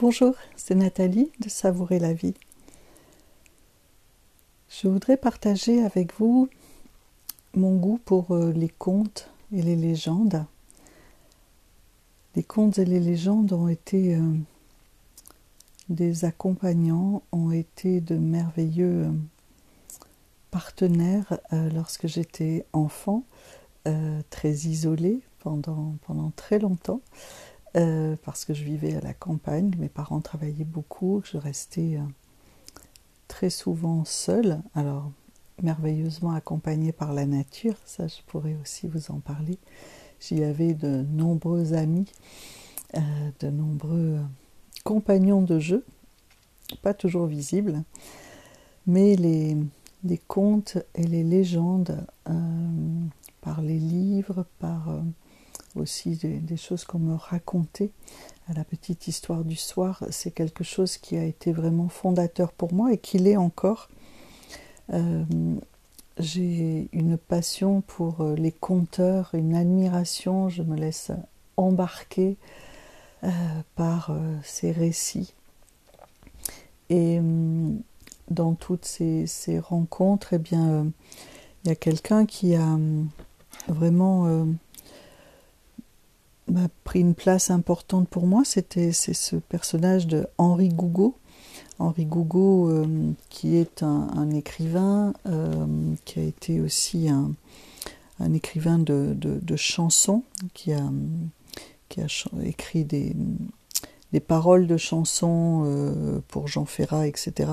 Bonjour, c'est Nathalie de Savourer la vie. Je voudrais partager avec vous mon goût pour euh, les contes et les légendes. Les contes et les légendes ont été euh, des accompagnants, ont été de merveilleux euh, partenaires lorsque j'étais enfant, très isolée pendant, pendant très longtemps. Euh, parce que je vivais à la campagne, mes parents travaillaient beaucoup, je restais euh, très souvent seule, alors merveilleusement accompagnée par la nature, ça je pourrais aussi vous en parler. J'y avais de nombreux amis, euh, de nombreux compagnons de jeu, pas toujours visibles, mais les, les contes et les légendes par les livres, par aussi des, choses qu'on me racontait à la petite histoire du soir, c'est quelque chose qui a été vraiment fondateur pour moi et qui l'est encore. Euh, j'ai une passion pour euh, les conteurs, une admiration, je me laisse embarquer euh, par ces récits. Et dans toutes ces, ces rencontres, eh bien, il y a quelqu'un qui a vraiment m'a pris une place importante pour moi, c'était c'est ce personnage de Henri Gougaud. Henri Gougaud, euh, qui est un, écrivain, euh, qui a été aussi un, écrivain de, chansons, qui a, qui a écrit des, des, paroles de chansons euh, pour Jean Ferrat, etc.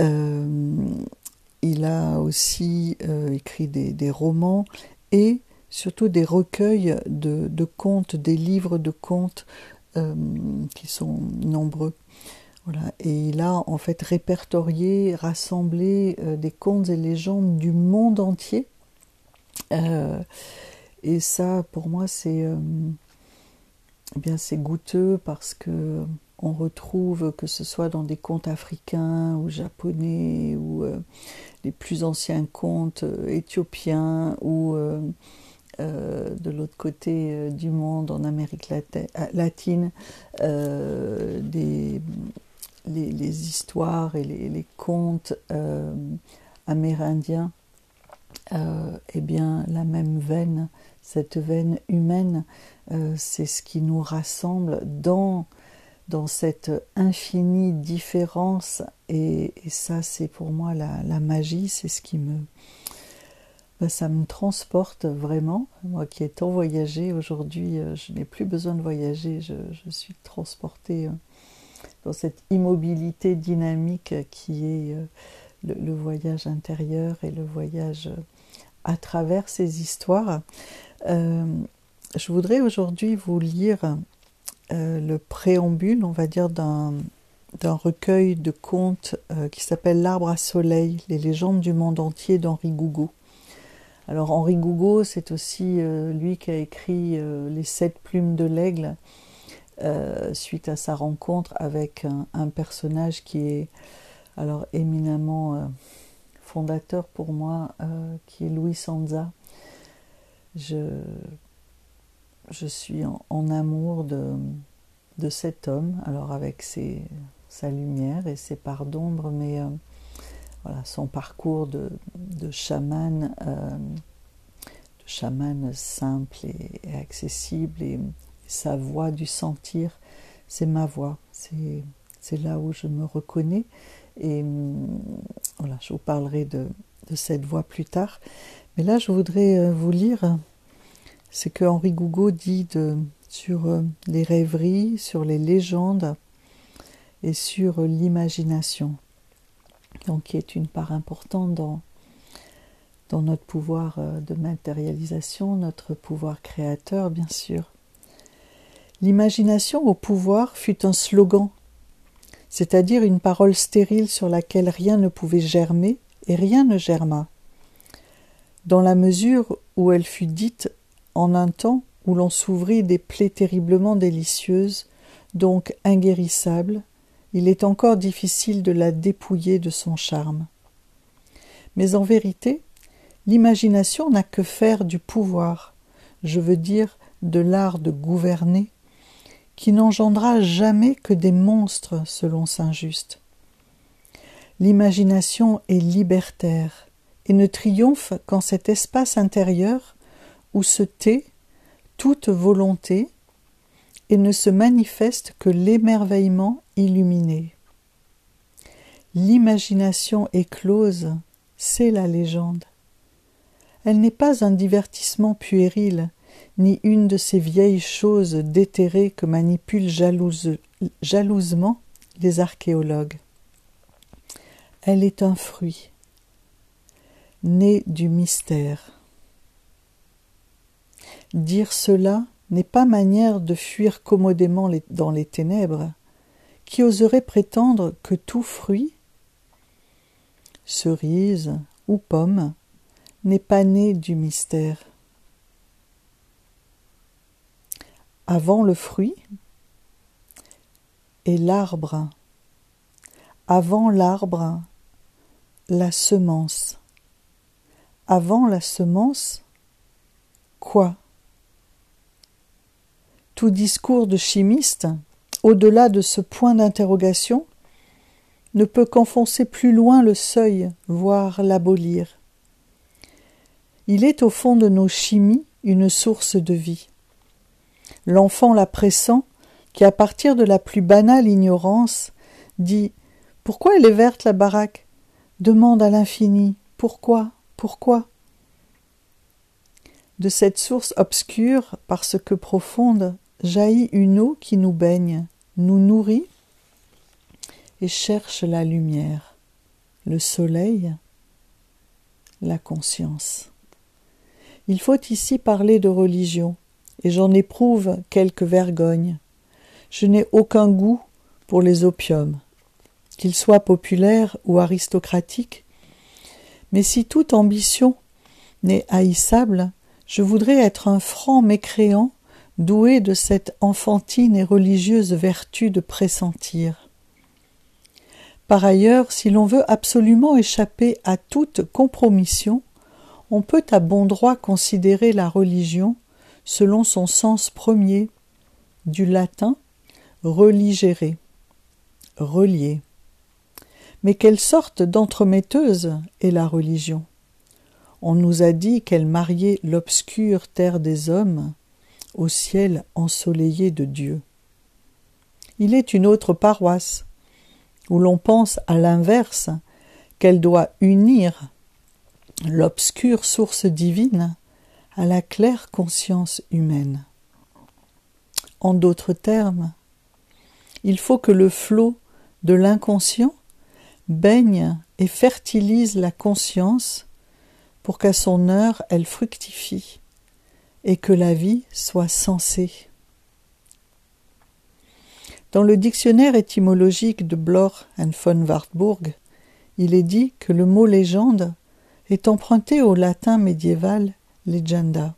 il a aussi écrit des, des romans et surtout des recueils de, contes, des livres de contes euh, qui sont nombreux. Voilà. Et il a en fait répertorié, rassemblé euh, des contes et légendes du monde entier. Euh, et ça, pour moi, c'est eh bien c'est goûteux parce que on retrouve que ce soit dans des contes africains ou japonais ou les plus anciens contes éthiopiens ou euh, de l'autre côté euh, du monde, en Amérique latine, euh, des, les, histoires et les, contes amérindiens, eh bien, la même veine, cette veine humaine, c'est ce qui nous rassemble dans, dans cette infinie différence. Et, ça, c'est pour moi la, la magie, c'est ce qui me ben, ça me transporte vraiment. Moi qui ai tant voyagé, aujourd'hui euh, je n'ai plus besoin de voyager, je, suis transportée euh, dans cette immobilité dynamique qui est euh, le, voyage intérieur et le voyage à travers ces histoires. je voudrais aujourd'hui vous lire le préambule, on va dire, d'un recueil de contes qui s'appelle L'arbre à soleil, les légendes du monde entier d'Henri Gougaud. Alors Henri Gougaud, c'est aussi euh, lui qui a écrit euh, Les sept plumes de l'aigle euh, suite à sa rencontre avec un, personnage qui est alors éminemment fondateur pour moi, qui est Louis Sanza. Je, suis en, amour de, cet homme, alors avec sa lumière et ses parts d'ombre, mais son parcours de, chaman, euh, de chaman simple et, accessible, et, sa voix du sentir, c'est ma voix, c'est là où je me reconnais. Et mm, voilà, je vous parlerai de, cette voix plus tard. Mais là, je voudrais euh, vous lire ce que Henri Gougaud dit sur euh, les rêveries, sur les légendes et sur l'imagination donc qui est une part importante dans, dans notre pouvoir euh, de matérialisation, notre pouvoir créateur, bien sûr. L'imagination au pouvoir fut un slogan, c'est-à-dire une parole stérile sur laquelle rien ne pouvait germer et rien ne germa. Dans la mesure où elle fut dite en un temps où l'on s'ouvrit des plaies terriblement délicieuses, donc inguérissables, il est encore difficile de la dépouiller de son charme. Mais en vérité, l'imagination n'a que faire du pouvoir, je veux dire de l'art de gouverner, qui n'engendra jamais que des monstres selon saint Just. L'imagination est libertaire et ne triomphe qu'en cet espace intérieur où se tait toute volonté et ne se manifeste que l'émerveillement illuminé. L'imagination éclose, c'est la légende. Elle n'est pas un divertissement puéril, ni une de ces vieilles choses déterrées que manipulent jalousement les archéologues. Elle est un fruit, né du mystère. Dire cela n'est pas manière de fuir commodément dans les ténèbres. Qui oserait prétendre que tout fruit, cerise ou pomme, n'est pas né du mystère? Avant le fruit et l'arbre. Avant l'arbre, la semence. Avant la semence, quoi? Tout discours de chimiste, au-delà de ce point d'interrogation, ne peut qu'enfoncer plus loin le seuil, voire l'abolir. Il est au fond de nos chimies une source de vie. L'enfant la pressant, qui à partir de la plus banale ignorance dit Pourquoi elle est verte la baraque? demande à l'infini Pourquoi? Pourquoi? De cette source obscure, parce que profonde, jaillit une eau qui nous baigne, nous nourrit et cherche la lumière, le soleil, la conscience. Il faut ici parler de religion, et j'en éprouve quelque vergogne. Je n'ai aucun goût pour les opiums, qu'ils soient populaires ou aristocratiques, mais si toute ambition n'est haïssable, je voudrais être un franc mécréant doué de cette enfantine et religieuse vertu de pressentir. Par ailleurs, si l'on veut absolument échapper à toute compromission, on peut à bon droit considérer la religion selon son sens premier, du latin religere, relier. Mais quelle sorte d'entremetteuse est la religion? On nous a dit qu'elle mariait l'obscure terre des hommes au ciel ensoleillé de Dieu. Il est une autre paroisse, où l'on pense à l'inverse qu'elle doit unir l'obscure source divine à la claire conscience humaine. En d'autres termes, il faut que le flot de l'inconscient baigne et fertilise la conscience pour qu'à son heure elle fructifie et que la vie soit sensée. Dans le dictionnaire étymologique de Bloch and von Wartburg, il est dit que le mot légende est emprunté au latin médiéval legenda.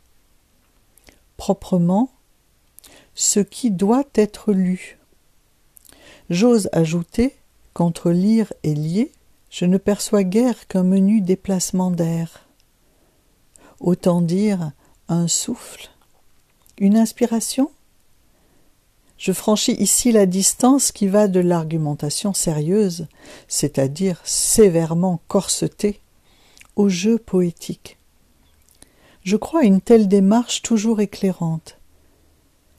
Proprement, ce qui doit être lu. J'ose ajouter qu'entre lire et lier, je ne perçois guère qu'un menu déplacement d'air. Autant dire un souffle, une inspiration. Je franchis ici la distance qui va de l'argumentation sérieuse, c'est-à-dire sévèrement corsetée, au jeu poétique. Je crois une telle démarche toujours éclairante.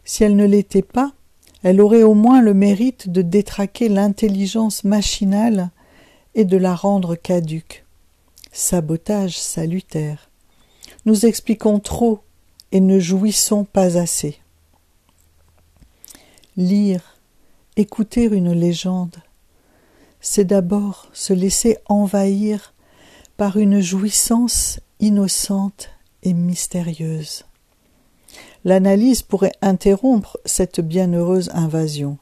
Si elle ne l'était pas, elle aurait au moins le mérite de détraquer l'intelligence machinale et de la rendre caduque. Sabotage salutaire. Nous expliquons trop et ne jouissons pas assez. Lire, écouter une légende, c'est d'abord se laisser envahir par une jouissance innocente et mystérieuse. L'analyse pourrait interrompre cette bienheureuse invasion.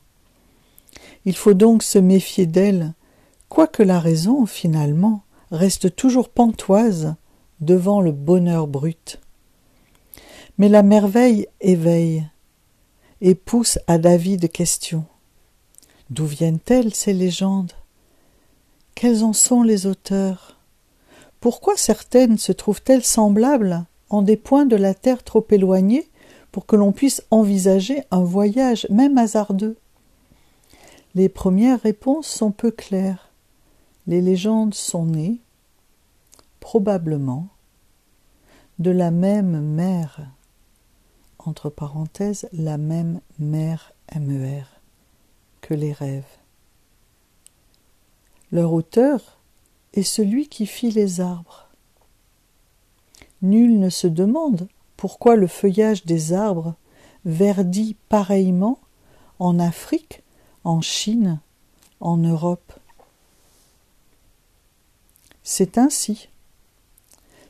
Il faut donc se méfier d'elle, quoique la raison, finalement, reste toujours pantoise devant le bonheur brut. Mais la merveille éveille et pousse à David questions. D'où viennent-elles ces légendes? Quels en sont les auteurs? Pourquoi certaines se trouvent-elles semblables en des points de la terre trop éloignés pour que l'on puisse envisager un voyage, même hasardeux? Les premières réponses sont peu claires. Les légendes sont nées, probablement, de la même mère, entre parenthèses, la même mère MER, que les rêves. Leur auteur est celui qui fit les arbres. Nul ne se demande pourquoi le feuillage des arbres verdit pareillement en Afrique, en Chine, en Europe. C'est ainsi.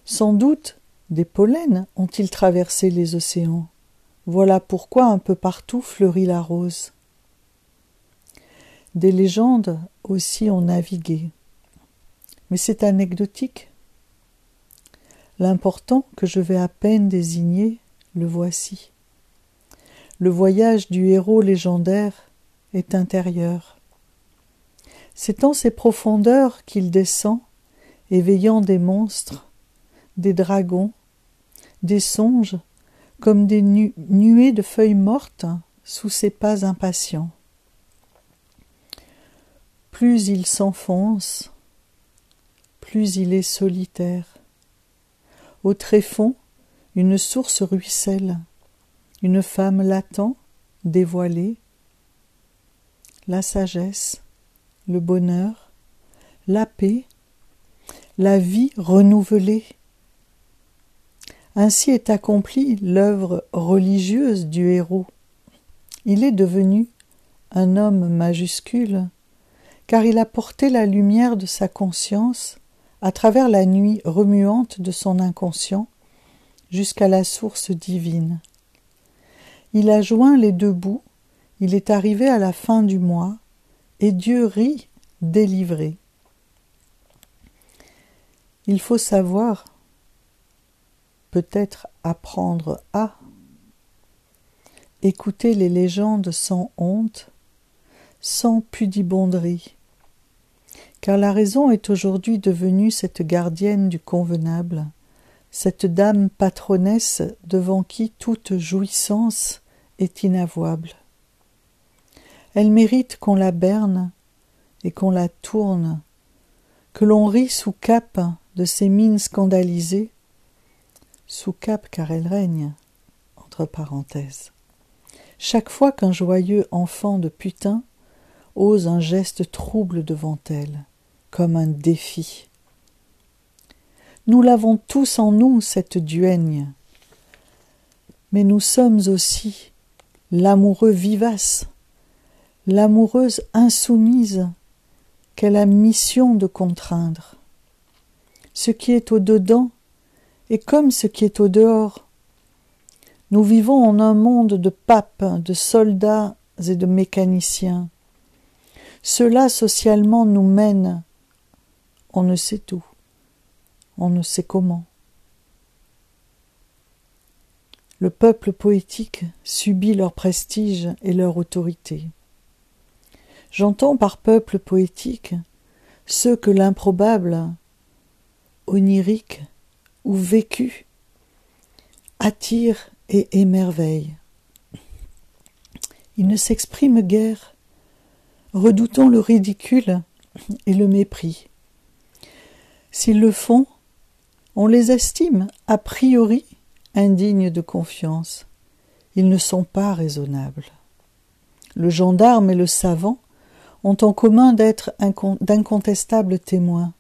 Sans doute des pollens ont-ils traversé les océans. Voilà pourquoi un peu partout fleurit la rose. Des légendes aussi ont navigué. Mais c'est anecdotique. L'important que je vais à peine désigner, le voici. Le voyage du héros légendaire est intérieur. C'est en ces profondeurs qu'il descend, éveillant des monstres, des dragons, des songes, comme des nuées de feuilles mortes sous ses pas impatients. Plus il s'enfonce, plus il est solitaire. Au tréfonds, une source ruisselle, une femme l'attend, dévoilée. La sagesse, le bonheur, la paix, la vie renouvelée. Ainsi est accomplie l'œuvre religieuse du héros. Il est devenu un homme majuscule, car il a porté la lumière de sa conscience à travers la nuit remuante de son inconscient jusqu'à la source divine. Il a joint les deux bouts, il est arrivé à la fin du mois, et Dieu rit délivré. Il faut savoir, peut-être apprendre à, écouter les légendes sans honte, sans pudibonderie, car la raison est aujourd'hui devenue cette gardienne du convenable, cette dame patronnesse devant qui toute jouissance est inavouable. Elle mérite qu'on la berne et qu'on la tourne, que l'on rit sous cap de ses mines scandalisées, sous cap car elle règne, entre parenthèses. Chaque fois qu'un joyeux enfant de putain ose un geste trouble devant elle, comme un défi. Nous l'avons tous en nous, cette duègne, mais nous sommes aussi l'amoureux vivace, l'amoureuse insoumise qu'elle a mission de contraindre. Ce qui est au dedans est comme ce qui est au dehors. Nous vivons en un monde de papes, de soldats et de mécaniciens. Cela socialement nous mène on ne sait tout, on ne sait comment. Le peuple poétique subit leur prestige et leur autorité. J'entends par peuple poétique ceux que l'improbable, onirique ou vécu attire et émerveille. Ils ne s'expriment guère, redoutant le ridicule et le mépris. S'ils le font, on les estime a priori indignes de confiance. Ils ne sont pas raisonnables. Le gendarme et le savant ont en commun d'être d'incontestables témoins.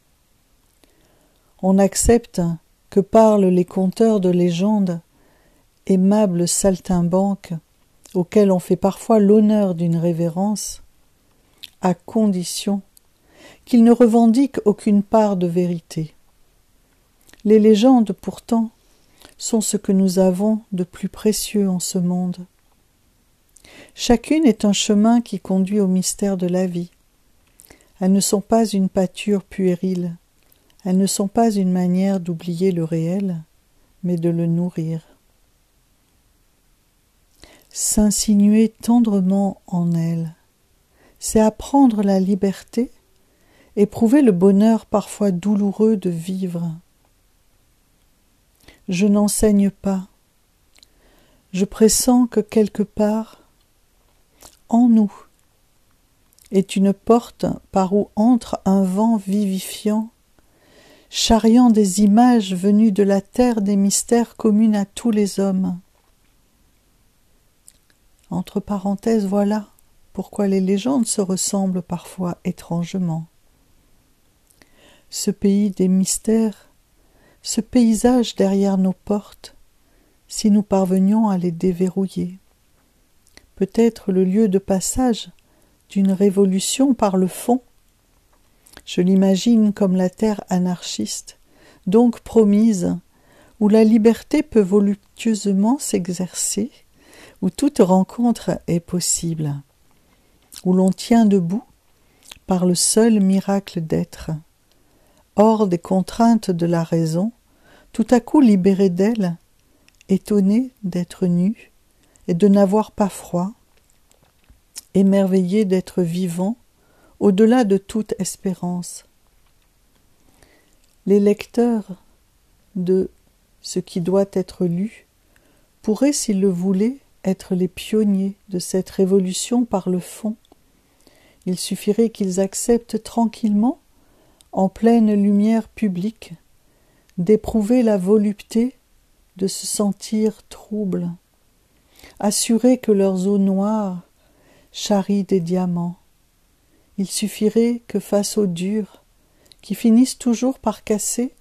On accepte que parlent les conteurs de légendes, aimables saltimbanques, auxquels on fait parfois l'honneur d'une révérence, à condition qu'ils ne revendiquent aucune part de vérité. Les légendes, pourtant, sont ce que nous avons de plus précieux en ce monde. Chacune est un chemin qui conduit au mystère de la vie. Elles ne sont pas une pâture puérile, elles ne sont pas une manière d'oublier le réel, mais de le nourrir. S'insinuer tendrement en elles, c'est apprendre la liberté éprouver le bonheur parfois douloureux de vivre. Je n'enseigne pas, Je pressens que quelque part, en nous, est une porte par où entre un vent vivifiant, charriant des images venues de la terre des mystères communs à tous les hommes. Entre parenthèses, voilà pourquoi les légendes se ressemblent parfois étrangement. Ce pays des mystères, ce paysage derrière nos portes, si nous parvenions à les déverrouiller. Peut-être le lieu de passage d'une révolution par le fond. Je l'imagine comme la terre anarchiste, donc promise, où la liberté peut voluptueusement s'exercer, où toute rencontre est possible où l'on tient debout par le seul miracle d'être, hors des contraintes de la raison, tout à coup libéré d'elle, étonné d'être nu et de n'avoir pas froid, émerveillé d'être vivant au-delà de toute espérance. Les lecteurs de ce qui doit être lu pourraient, s'ils le voulaient, être les pionniers de cette révolution par le fond, il suffirait qu'ils acceptent tranquillement, en pleine lumière publique, d'éprouver la volupté de se sentir troubles, assurer que leurs eaux noires charrient des diamants. Il suffirait que face aux durs, qui finissent toujours par casser,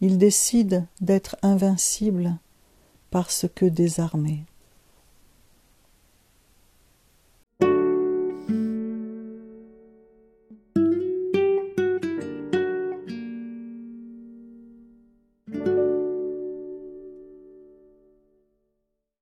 ils décident d'être invincibles parce que désarmés.